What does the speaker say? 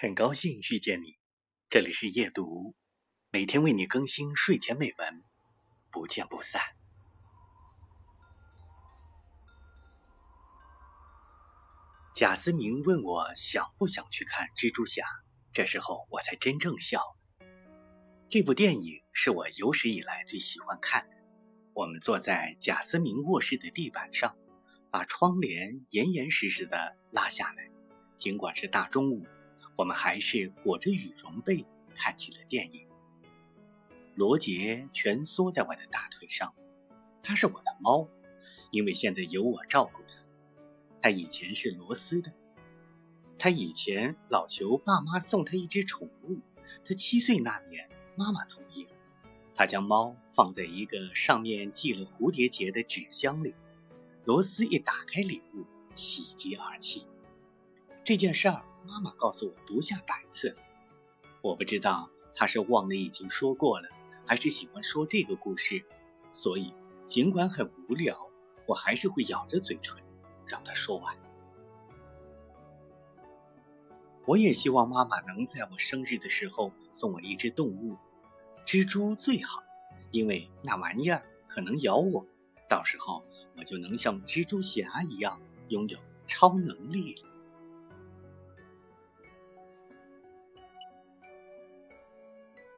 很高兴遇见你，这里是夜读，每天为你更新睡前美文，不见不散。贾思明问我想不想去看蜘蛛侠，这时候我才真正笑。这部电影是我有史以来最喜欢看的。我们坐在贾思明卧室的地板上，把窗帘严严实实的拉下来，尽管是大中午。我们还是裹着羽绒被看起了电影。罗杰蜷缩在我的大腿上，他是我的猫，因为现在由我照顾他。他以前是罗斯的，他以前老求爸妈送他一只宠物。他七岁那年，妈妈同意了，他将猫放在一个上面系了蝴蝶结的纸箱里。罗斯一打开礼物，喜极而泣。这件事儿。妈妈告诉我不下百次，我不知道她是忘了已经说过了，还是喜欢说这个故事，所以尽管很无聊，我还是会咬着嘴唇让他说完。我也希望妈妈能在我生日的时候送我一只动物，蜘蛛最好，因为那玩意儿可能咬我，到时候我就能像蜘蛛侠一样拥有超能力了。